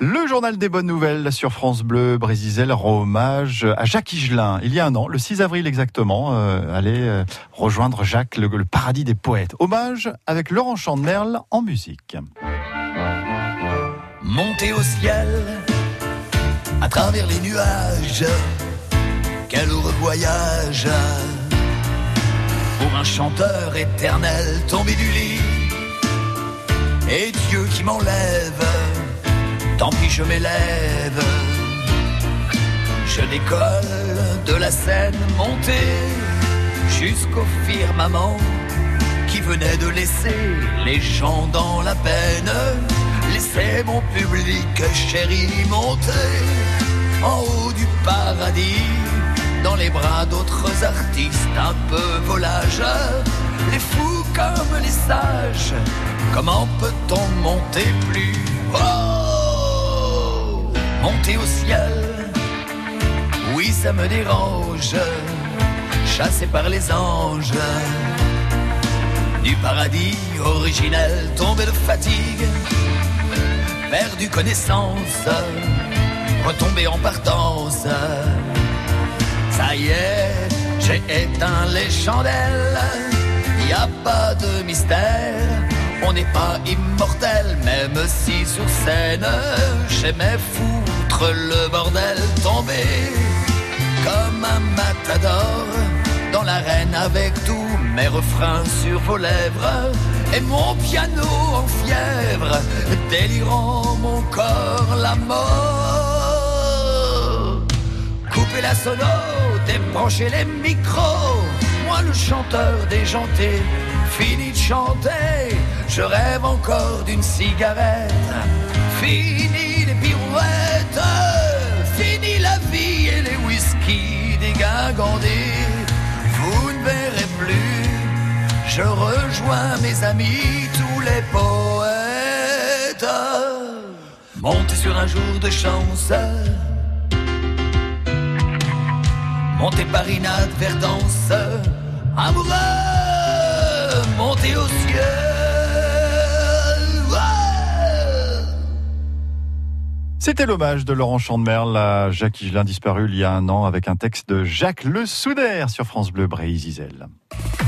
Le journal des bonnes nouvelles sur France Bleu Brésil rend hommage à Jacques Higelin. Il y a un an, le 6 avril exactement, euh, allait euh, rejoindre Jacques, le, le paradis des poètes. Hommage avec Laurent Chandemerle en musique. Monter au ciel, à travers les nuages, quel heureux voyage pour un chanteur éternel tombé du lit. Et Dieu qui m'enlève, tant pis je m'élève. Je décolle de la scène montée jusqu'au firmament qui venait de laisser les gens dans la peine. Laissez mon public chéri monter en haut du paradis dans les bras d'autres artistes un peu volageurs, les fous comme les sages. Comment peut-on monter plus haut Monter au ciel, oui ça me dérange, chassé par les anges. Du paradis originel tombé de fatigue, perdu connaissance, retombé en partance. Ça y est, j'ai éteint les chandelles. Y a pas de mystère. On n'est pas immortel, même si sur scène j'aimais foutre le bordel tombé comme un matador dans l'arène avec tous mes refrains sur vos lèvres et mon piano en fièvre, délirant mon corps la mort. Coupez la sono, débranchez les micros. Le chanteur déjanté, fini de chanter. Je rêve encore d'une cigarette. Fini les pirouettes, fini la vie et les whisky dégingandés. Vous ne verrez plus, je rejoins mes amis, tous les poètes. Montez sur un jour de chance. Montez par inadvertance, amoureux, montez au ciel. C'était l'hommage de Laurent Chandemerle à Jacques Higelin disparu il y a un an avec un texte de Jacques Le Soudaire sur France Bleu Brésil.